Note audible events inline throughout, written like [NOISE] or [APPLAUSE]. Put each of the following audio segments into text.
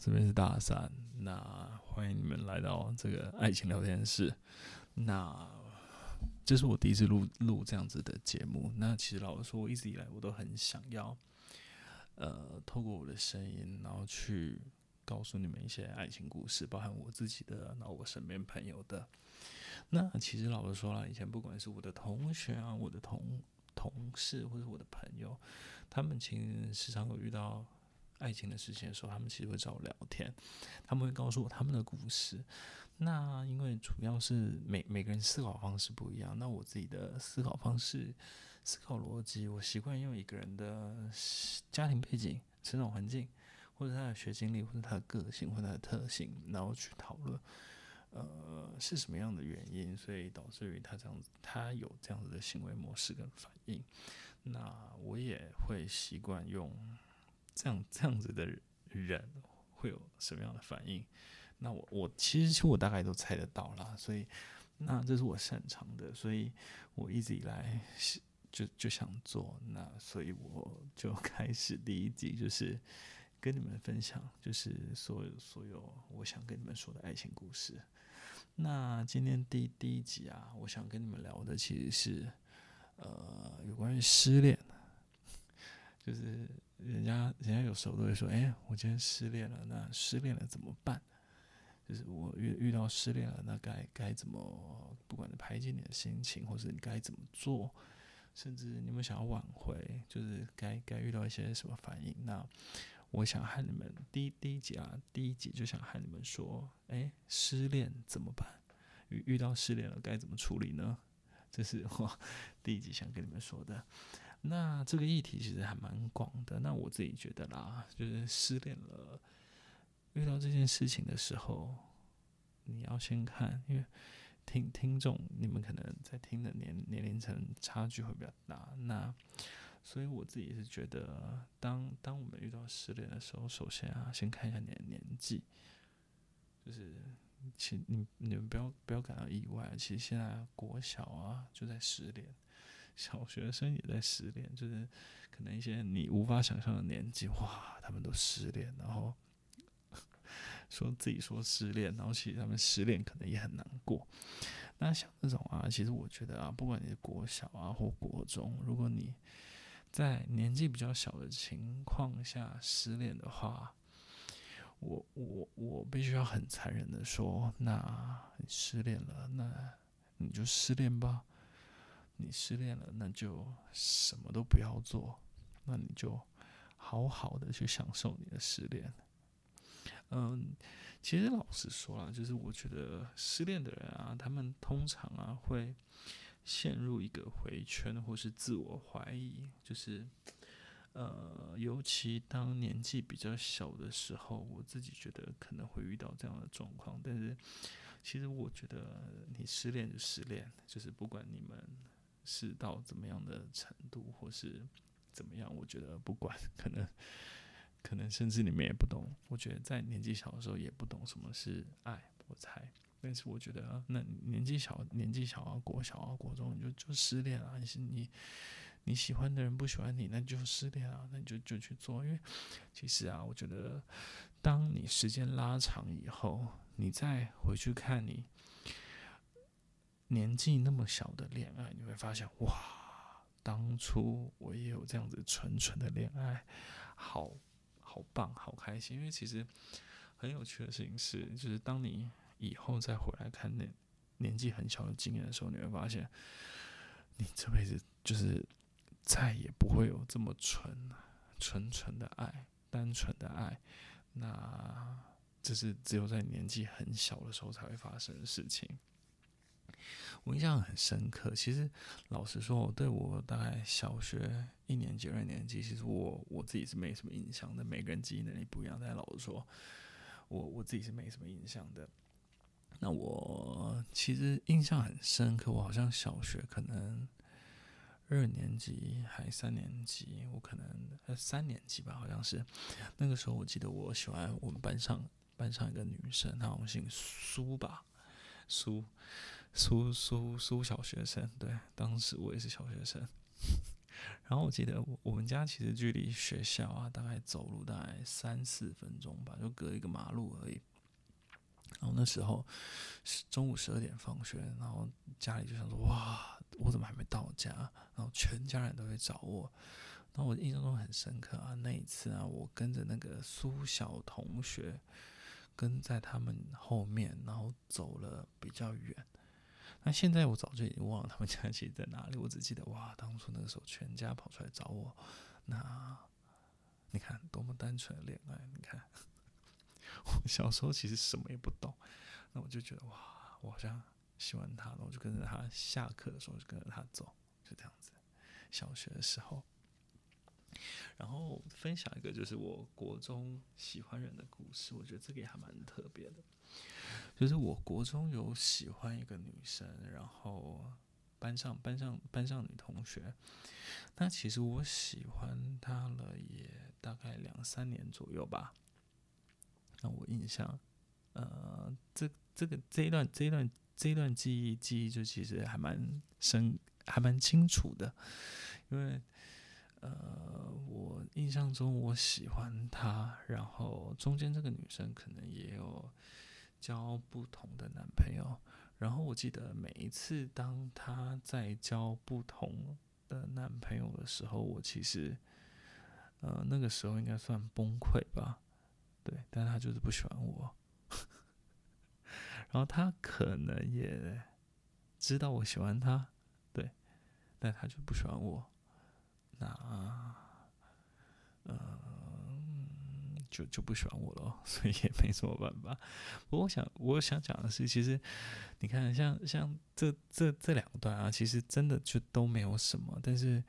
这边是大山，那欢迎你们来到这个爱情聊天室。那这是我第一次录录这样子的节目。那其实老实说，我一直以来我都很想要，呃，透过我的声音，然后去告诉你们一些爱情故事，包含我自己的，然后我身边朋友的。那其实老实说了，以前不管是我的同学啊，我的同同事，或者我的朋友，他们其实时常有遇到。爱情的事情的时候，他们其实会找我聊天，他们会告诉我他们的故事。那因为主要是每每个人思考方式不一样，那我自己的思考方式、思考逻辑，我习惯用一个人的家庭背景、成长环境，或者他的学经历，或者他的个性，或者他的特性，然后去讨论，呃，是什么样的原因，所以导致于他这样子，他有这样子的行为模式跟反应。那我也会习惯用。这样这样子的人会有什么样的反应？那我我其实其实我大概都猜得到啦，所以那这是我擅长的，所以我一直以来就就想做，那所以我就开始第一集就是跟你们分享，就是所有所有我想跟你们说的爱情故事。那今天第第一集啊，我想跟你们聊的其实是呃有关于失恋。就是人家，人家有时候都会说：“哎，我今天失恋了，那失恋了怎么办？就是我遇遇到失恋了，那该该怎么？不管是排解你的心情，或是你该怎么做，甚至你们想要挽回，就是该该遇到一些什么反应？那我想和你们第一第一集啊，第一集就想和你们说：哎，失恋怎么办？遇遇到失恋了该怎么处理呢？这是我 [LAUGHS] 第一集想跟你们说的。”那这个议题其实还蛮广的。那我自己觉得啦，就是失恋了，遇到这件事情的时候，你要先看，因为听听众你们可能在听的年年龄层差距会比较大。那所以我自己是觉得，当当我们遇到失恋的时候，首先啊，先看一下你的年纪，就是请你你们不要不要感到意外，其实现在国小啊就在失恋。小学生也在失恋，就是可能一些你无法想象的年纪，哇，他们都失恋，然后 [LAUGHS] 说自己说失恋，然后其实他们失恋可能也很难过。那像这种啊，其实我觉得啊，不管你是国小啊或国中，如果你在年纪比较小的情况下失恋的话，我我我必须要很残忍的说，那你失恋了，那你就失恋吧。你失恋了，那就什么都不要做，那你就好好的去享受你的失恋。嗯，其实老实说啊，就是我觉得失恋的人啊，他们通常啊会陷入一个回圈，或是自我怀疑，就是呃，尤其当年纪比较小的时候，我自己觉得可能会遇到这样的状况。但是，其实我觉得你失恋就失恋，就是不管你们。是到怎么样的程度，或是怎么样？我觉得不管，可能可能甚至你们也不懂。我觉得在年纪小的时候也不懂什么是爱，我猜。但是我觉得，那年纪小，年纪小啊，国小啊，国中就就失恋啊，你是你你喜欢的人不喜欢你，那就失恋啊，那你就就去做。因为其实啊，我觉得当你时间拉长以后，你再回去看你。年纪那么小的恋爱，你会发现哇，当初我也有这样子纯纯的恋爱，好好棒，好开心。因为其实很有趣的事情是，就是当你以后再回来看那年纪很小的经验的时候，你会发现，你这辈子就是再也不会有这么纯、纯纯的爱、单纯的爱。那这是只有在年纪很小的时候才会发生的事情。我印象很深刻。其实，老实说，我对我大概小学一年级、二年级，其实我我自己是没什么印象的。每个人记忆能力不一样，但老实说，我我自己是没什么印象的。那我其实印象很深刻，我好像小学可能二年级还三年级，我可能呃三年级吧，好像是那个时候。我记得我喜欢我们班上班上一个女生，她好像姓苏吧。苏苏苏苏小学生，对，当时我也是小学生。[LAUGHS] 然后我记得我们家其实距离学校啊，大概走路大概三四分钟吧，就隔一个马路而已。然后那时候是中午十二点放学，然后家里就想说：哇，我怎么还没到家？然后全家人都会找我。然后我印象中很深刻啊，那一次啊，我跟着那个苏小同学跟在他们后面，然后走了比较远。那现在我早就已经忘了他们家其实在哪里，我只记得哇，当初那个时候全家跑出来找我。那你看多么单纯的恋爱，你看。[LAUGHS] 我小时候其实什么也不懂，那我就觉得哇，我好像喜欢他，然后我就跟着他下课的时候就跟着他走，就这样子。小学的时候，然后分享一个就是我国中喜欢人的故事，我觉得这个也还蛮特别的。就是我国中有喜欢一个女生，然后班上班上班上女同学，那其实我喜欢她了也大概两三年左右吧。那我印象，呃，这这个这一段这一段这一段记忆记忆就其实还蛮深，还蛮清楚的，因为呃，我印象中我喜欢她，然后中间这个女生可能也有交不同的男朋友，然后我记得每一次当她在交不同的男朋友的时候，我其实呃那个时候应该算崩溃吧。对，但他就是不喜欢我，[LAUGHS] 然后他可能也知道我喜欢他，对，但他就不喜欢我，那嗯、就就不喜欢我了，[LAUGHS] 所以也没什么办法。不过我想我想讲的是，其实你看像，像这这这两段啊，其实真的就都没有什么，但是。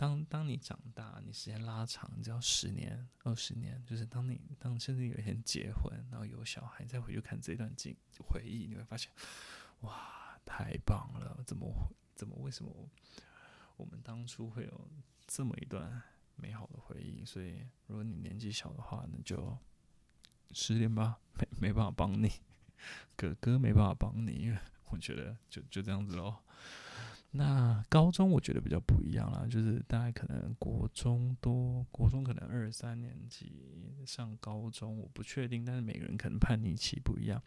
当当你长大，你时间拉长，你只要十年、二十年，就是当你当甚至有一天结婚，然后有小孩，再回去看这段经回忆，你会发现，哇，太棒了！怎么怎么为什么我们当初会有这么一段美好的回忆？所以，如果你年纪小的话，那就失恋吧，没没办法帮你，哥哥没办法帮你，因为我觉得就就这样子喽。那高中我觉得比较不一样啦，就是大概可能国中多，国中可能二三年级上高中，我不确定，但是每个人可能叛逆期不一样。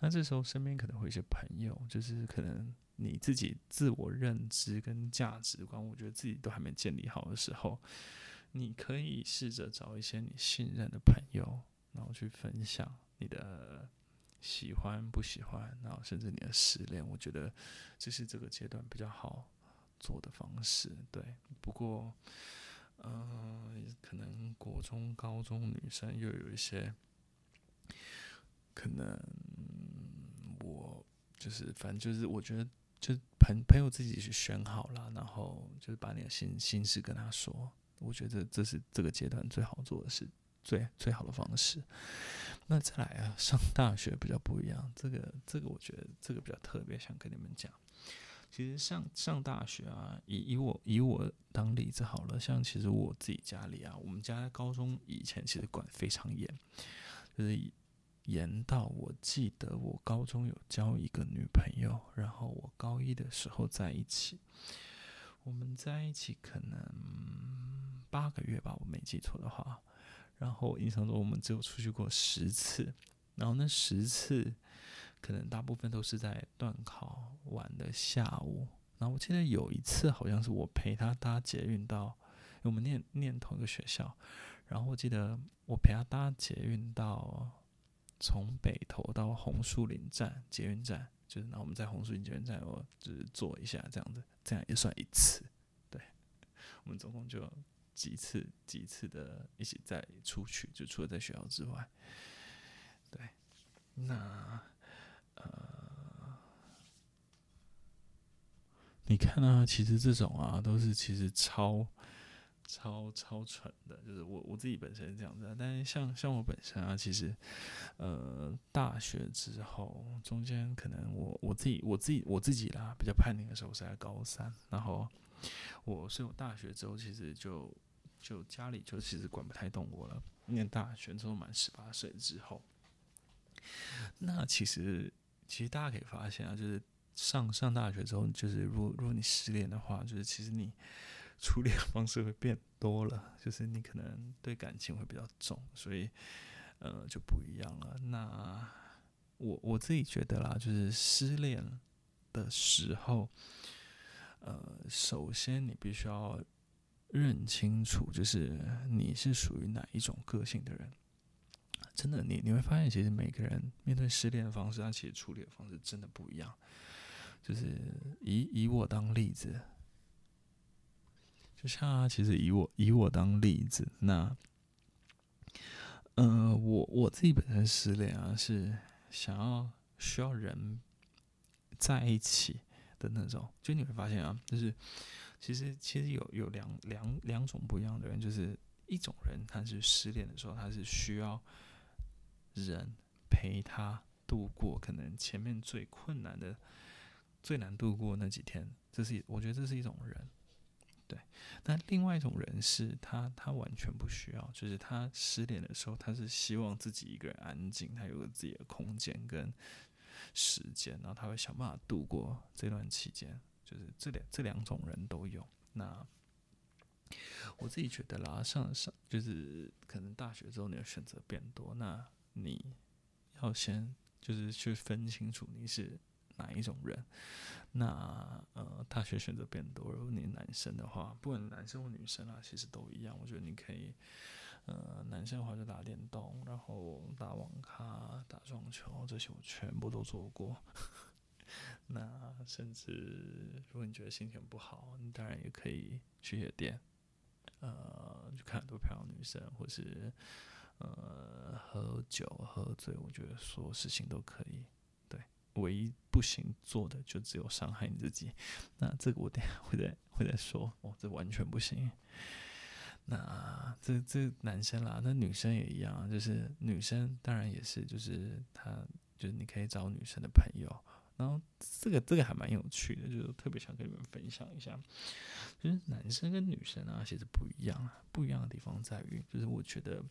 那这时候身边可能会有一些朋友，就是可能你自己自我认知跟价值观，我觉得自己都还没建立好的时候，你可以试着找一些你信任的朋友，然后去分享你的。喜欢不喜欢，然后甚至你的失恋，我觉得这是这个阶段比较好做的方式。对，不过，呃，可能国中、高中女生又有一些，可能我就是，反正就是，我觉得就朋朋友自己去选好了，然后就是把你的心心事跟他说。我觉得这是这个阶段最好做的事。最最好的方式。那再来啊，上大学比较不一样。这个这个，我觉得这个比较特别，想跟你们讲。其实上上大学啊，以以我以我当例子好了。像其实我自己家里啊，我们家高中以前其实管非常严，就是严到我记得我高中有交一个女朋友，然后我高一的时候在一起，我们在一起可能八个月吧，我没记错的话。然后我印象中我们只有出去过十次，然后那十次可能大部分都是在段考完的下午。然后我记得有一次好像是我陪他搭捷运到，因为我们念念同一个学校。然后我记得我陪他搭捷运到从北投到红树林站捷运站，就是然后我们在红树林捷运站我就是坐一下这样子，这样也算一次。对，我们总共就。几次几次的一起再出去，就除了在学校之外，对，那呃，你看啊，其实这种啊，都是其实超超超蠢的，就是我我自己本身是这样子，但是像像我本身啊，其实呃，大学之后中间可能我我自己我自己我自己啦，比较叛逆的时候是在高三，然后我所以我大学之后其实就。就家里就其实管不太动我了。念大学之后满十八岁之后，那其实其实大家可以发现啊，就是上上大学之后，就是如果如果你失恋的话，就是其实你 [LAUGHS] 处理的方式会变多了，就是你可能对感情会比较重，所以呃就不一样了。那我我自己觉得啦，就是失恋的时候，呃，首先你必须要认清楚，就是你是属于哪一种个性的人。真的，你你会发现，其实每个人面对失恋的方式，他其实处理的方式真的不一样。就是以以我当例子，就像啊，其实以我以我当例子，那，呃，我我自己本身失恋啊，是想要需要人在一起的那种。就你会发现啊，就是其实其实有有两两两种不一样的人，就是一种人他是失恋的时候，他是需要。人陪他度过可能前面最困难的、最难度过那几天，这是我觉得这是一种人，对。那另外一种人是他，他完全不需要，就是他失恋的时候，他是希望自己一个人安静，他有个自己的空间跟时间，然后他会想办法度过这段期间。就是这两这两种人都有。那我自己觉得啦，上上就是可能大学之后你的选择变多，那。你要先就是去分清楚你是哪一种人。那呃，大学选择变多，如果你男生的话，不管男生或女生啊，其实都一样。我觉得你可以，呃，男生的话就打电动，然后打网咖、打撞球，这些我全部都做过。[LAUGHS] 那甚至如果你觉得心情不好，你当然也可以去夜店，呃，去看很多漂亮女生，或是。呃，喝酒喝醉，我觉得所有事情都可以。对，唯一不行做的就只有伤害你自己。那这个我等下会再会再说。哦，这完全不行。那这这男生啦，那女生也一样，就是女生当然也是，就是他就是你可以找女生的朋友。然后这个这个还蛮有趣的，就是特别想跟你们分享一下，就是男生跟女生啊，其实不一样啊，不一样的地方在于，就是我觉得。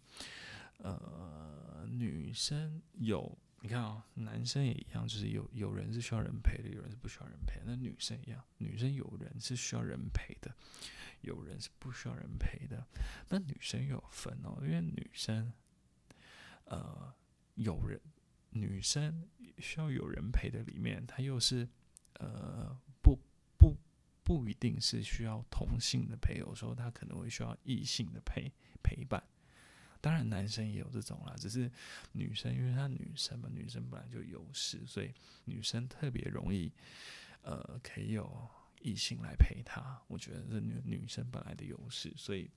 呃，女生有你看啊、哦，男生也一样，就是有有人是需要人陪的，有人是不需要人陪。那女生一样，女生有人是需要人陪的，有人是不需要人陪的。那女生有分哦，因为女生，呃，有人女生需要有人陪的里面，她又是呃不不不一定是需要同性的陪，有时候她可能会需要异性的陪陪伴。当然，男生也有这种啦，只是女生，因为她女生嘛，女生本来就有优势，所以女生特别容易，呃，可以有异性来陪她。我觉得这女女生本来的优势，所以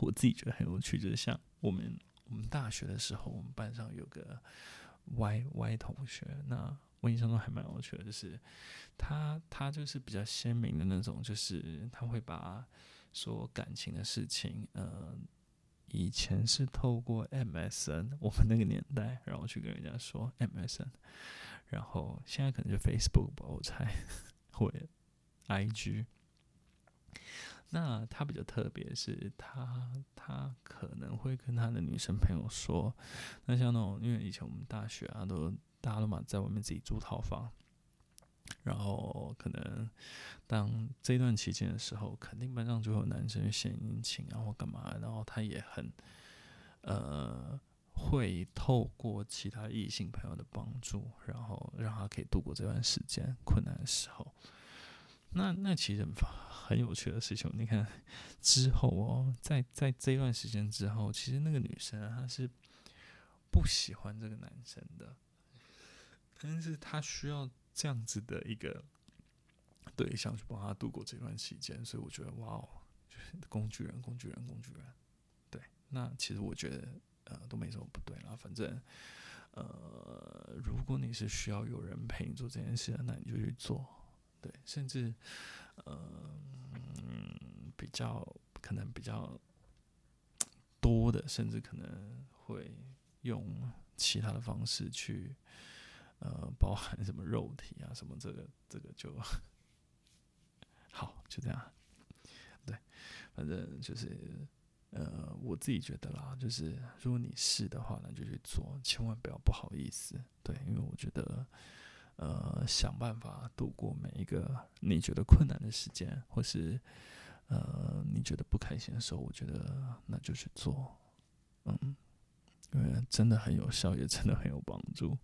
我自己觉得很有趣，就是像我们我们大学的时候，我们班上有个 Y Y 同学，那我印象中还蛮有趣的，就是他他就是比较鲜明的那种，就是他会把说感情的事情，呃。以前是透过 MSN，我们那个年代，然后去跟人家说 MSN，然后现在可能就 Facebook 吧，我猜，或 IG。那他比较特别，是他他可能会跟他的女生朋友说，那像那种，因为以前我们大学啊，都大家都嘛在外面自己租套房。然后可能当这段期间的时候，肯定班上就有男生献殷勤啊或干嘛，然后他也很呃会透过其他异性朋友的帮助，然后让他可以度过这段时间困难的时候。那那其实很有趣的事情，你看之后哦，在在这一段时间之后，其实那个女生她是不喜欢这个男生的，但是她需要。这样子的一个对象去帮他度过这段期间，所以我觉得哇哦，就是工具人，工具人，工具人。对，那其实我觉得呃都没什么不对啦，反正呃如果你是需要有人陪你做这件事，那你就去做。对，甚至呃嗯比较可能比较多的，甚至可能会用其他的方式去。呃，包含什么肉体啊，什么这个这个就好，就这样。对，反正就是呃，我自己觉得啦，就是如果你是的话，那就去做，千万不要不好意思。对，因为我觉得呃，想办法度过每一个你觉得困难的时间，或是呃，你觉得不开心的时候，我觉得那就去做，嗯，因为真的很有效，也真的很有帮助。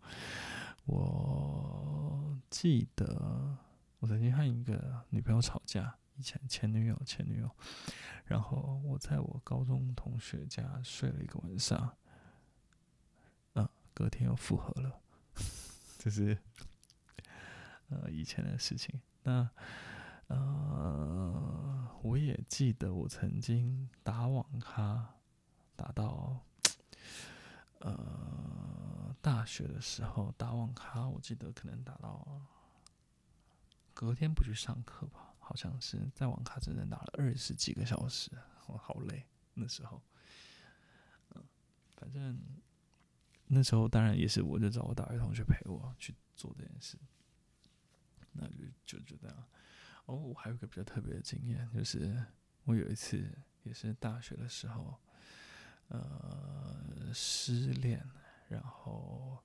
我记得我曾经和一个女朋友吵架，以前前女友，前女友，然后我在我高中同学家睡了一个晚上，嗯，隔天又复合了，这 [LAUGHS] 是呃以前的事情。那呃，我也记得我曾经打网咖打到呃。大学的时候打网咖，我记得可能打到隔天不去上课吧，好像是在网咖整整打了二十几个小时，我好累。那时候，反正那时候当然也是，我就找我大学同学陪我去做这件事，那就就就这样。哦，我还有个比较特别的经验，就是我有一次也是大学的时候，呃，失恋。然后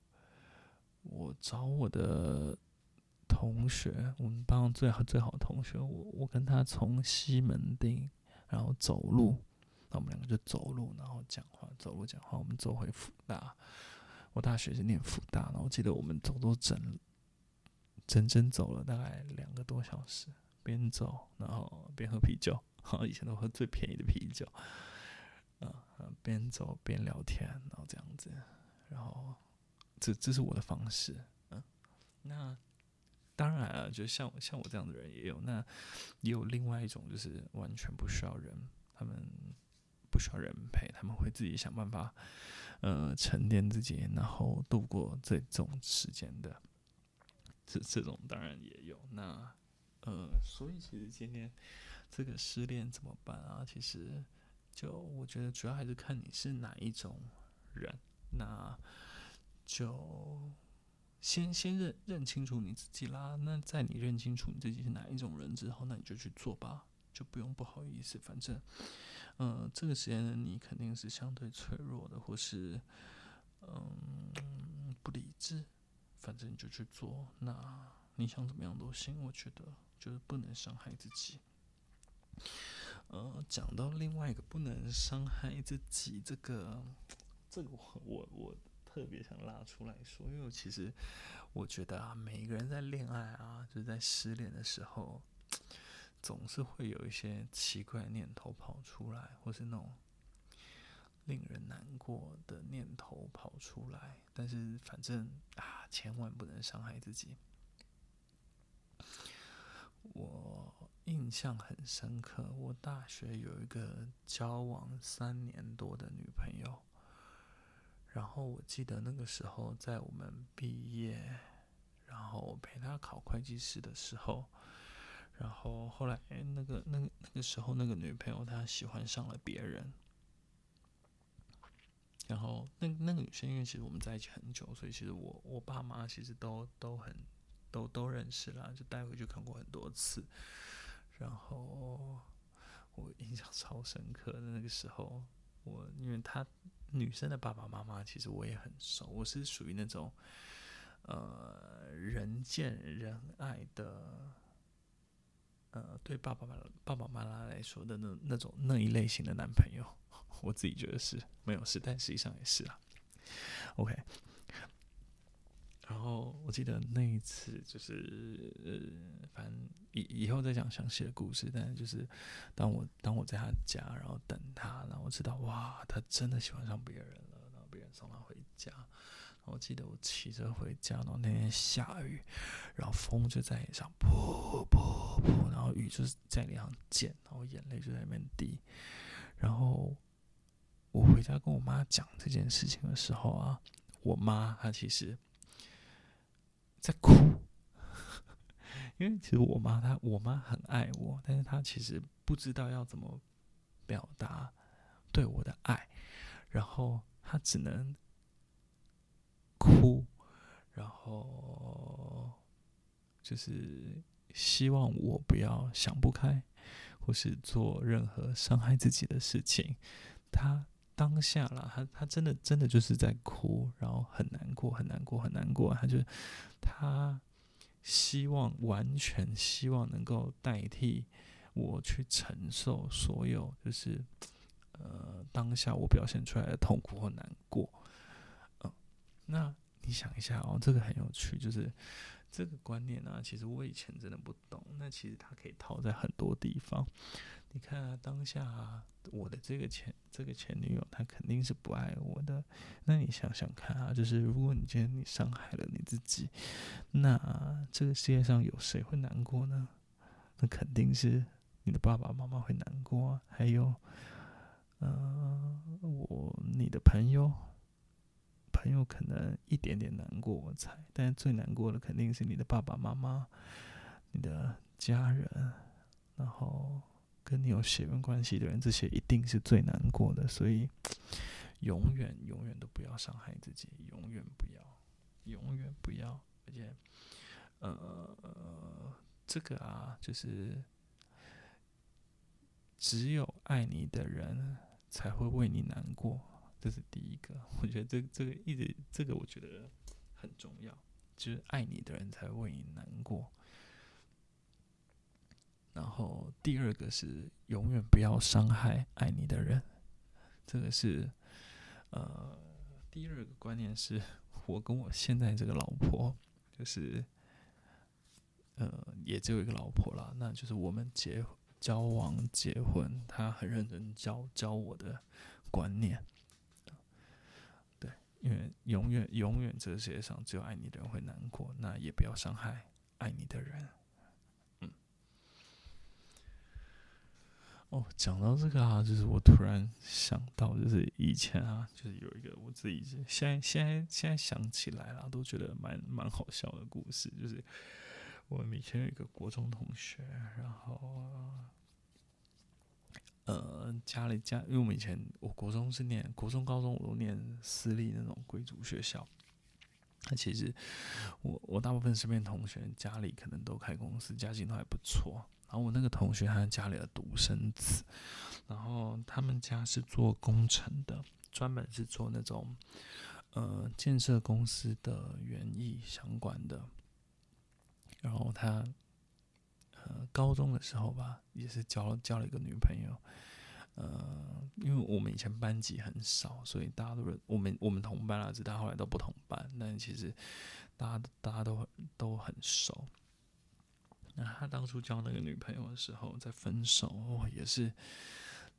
我找我的同学，我们班最好最好的同学，我我跟他从西门町，然后走路，那我们两个就走路，然后讲话，走路讲话，我们走回辅大。我大学是念辅大，然后我记得我们走都整整整走了大概两个多小时，边走然后边喝啤酒，好，[LAUGHS] 以前都喝最便宜的啤酒，啊，边走边聊天，然后这样子。然后，这这是我的方式，嗯，那当然了，就像像我这样的人也有，那也有另外一种，就是完全不需要人，他们不需要人陪，他们会自己想办法，呃，沉淀自己，然后度过这种时间的，这这种当然也有。那呃，所以其实今天这个失恋怎么办啊？其实就我觉得主要还是看你是哪一种人。那就先先认认清楚你自己啦。那在你认清楚你自己是哪一种人之后，那你就去做吧，就不用不好意思。反正，嗯、这个时间呢，你肯定是相对脆弱的，或是嗯不理智。反正你就去做。那你想怎么样都行，我觉得就是不能伤害自己。呃，讲到另外一个不能伤害自己这个。这个我我我特别想拉出来说，因为其实我觉得啊，每一个人在恋爱啊，就是在失恋的时候，总是会有一些奇怪念头跑出来，或是那种令人难过的念头跑出来。但是反正，千万不能伤害自己。我印象很深刻，我大学有一个交往三年多的女朋友。然后我记得那个时候，在我们毕业，然后陪她考会计师的时候，然后后来，那个、那个、那个时候，那个女朋友她喜欢上了别人，然后那那个女生因为其实我们在一起很久，所以其实我我爸妈其实都都很都都认识啦，就带回去看过很多次，然后我印象超深刻的那个时候，我因为他。女生的爸爸妈妈其实我也很熟，我是属于那种，呃，人见人爱的，呃，对爸爸妈爸爸妈妈来说的那那种那一类型的男朋友，我自己觉得是没有事，但实际上也是啊。OK，然后我记得那一次就是，呃，反正以以后再讲详细的故事，但是就是当我当我在他家，然后等他，然后我知道哇，他真的喜欢上别人了，然后别人送他回家。我记得我骑车回家，然后那天下雨，然后风就在脸上噗噗噗，然后雨就是在脸上溅，然后眼泪就在那边滴。然后我回家跟我妈讲这件事情的时候啊，我妈她其实在哭。[LAUGHS] 因为其实我妈她，我妈很爱我，但是她其实不知道要怎么表达对我的爱，然后她只能哭，然后就是希望我不要想不开，或是做任何伤害自己的事情。她当下啦，他他真的真的就是在哭，然后很难过，很难过，很难过。他就他。希望完全希望能够代替我去承受所有，就是呃当下我表现出来的痛苦或难过。嗯、那你想一下哦，这个很有趣，就是这个观念呢、其实我以前真的不懂。那其实它可以套在很多地方。你看，当下，我的这个前这个前女友，她肯定是不爱我的。那你想想看啊，就是如果你今天你伤害了你自己，那这个世界上有谁会难过呢？那肯定是你的爸爸妈妈会难过啊，还有，呃，我你的朋友，朋友可能一点点难过，我猜，但是最难过的肯定是你的爸爸妈妈，你的家人，然后。跟你有血缘关系的人，这些一定是最难过的，所以永远永远都不要伤害自己，永远不要，永远不要。而且，呃，这个啊，就是只有爱你的人才会为你难过，这是第一个。我觉得这这个一直这个我觉得很重要，就是爱你的人才为你难过。然后第二个是永远不要伤害爱你的人，这个是呃第二个观念是我跟我现在这个老婆就是呃也只有一个老婆啦，那就是我们结交往结婚，她很认真教教我的观念，对，因为永远永远这个世界上只有爱你的人会难过，那也不要伤害爱你的人。哦，讲到这个啊，就是我突然想到，就是以前啊，就是有一个我自己现在现在现在想起来了，都觉得蛮蛮好笑的故事。就是我以前有一个国中同学，然后呃家里家，因为我们以前我国中是念国中、高中我都念私立那种贵族学校，那其实我我大部分身边同学家里可能都开公司，家境都还不错。然后我那个同学他家里的独生子，然后他们家是做工程的，专门是做那种呃建设公司的园艺相关的。然后他呃高中的时候吧，也是交交了一个女朋友。呃，因为我们以前班级很少，所以大家都是我们我们同班啊，只是后来都不同班，但其实大家大家都都很熟。那他当初交那个女朋友的时候，在分手哦，也是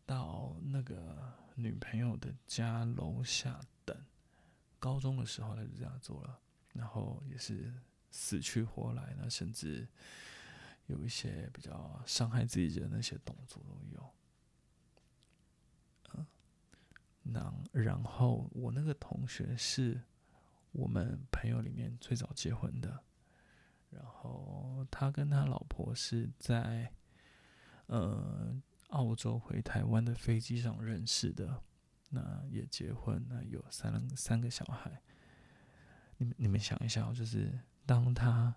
到那个女朋友的家楼下等。高中的时候他就这样做了，然后也是死去活来，那甚至有一些比较伤害自己的那些动作都有。嗯，那然后我那个同学是我们朋友里面最早结婚的。然后他跟他老婆是在呃澳洲回台湾的飞机上认识的，那也结婚，那有三三个小孩。你们你们想一下，就是当他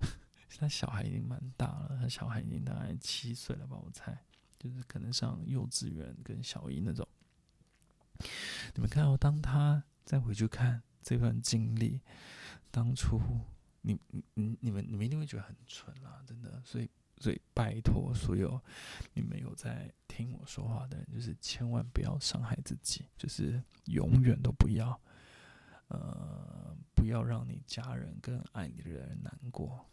[LAUGHS] 他小孩已经蛮大了，他小孩已经大概七岁了吧，我猜，就是可能上幼稚园跟小一那种。你们看到，当他再回去看这段经历，当初。你你你你们你们一定会觉得很蠢啦，真的，所以所以拜托所有你们有在听我说话的人，就是千万不要伤害自己，就是永远都不要，呃，不要让你家人跟爱你的人难过。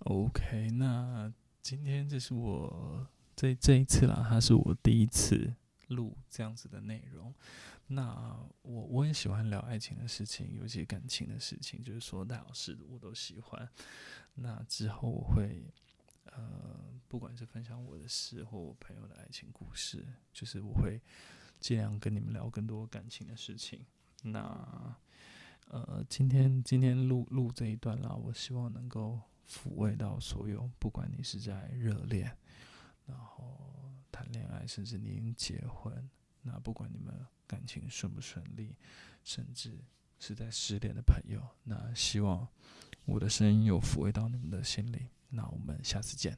OK，那今天这是我这这一次啦，它是我第一次录这样子的内容。那我我也喜欢聊爱情的事情，尤其感情的事情，就是说大小事我都喜欢。那之后我会，呃，不管是分享我的事或我朋友的爱情故事，就是我会尽量跟你们聊更多感情的事情。那呃，今天今天录录这一段啦，我希望能够抚慰到所有，不管你是在热恋，然后谈恋爱，甚至您结婚，那不管你们。感情顺不顺利，甚至是在失恋的朋友，那希望我的声音有抚慰到你们的心灵。那我们下次见。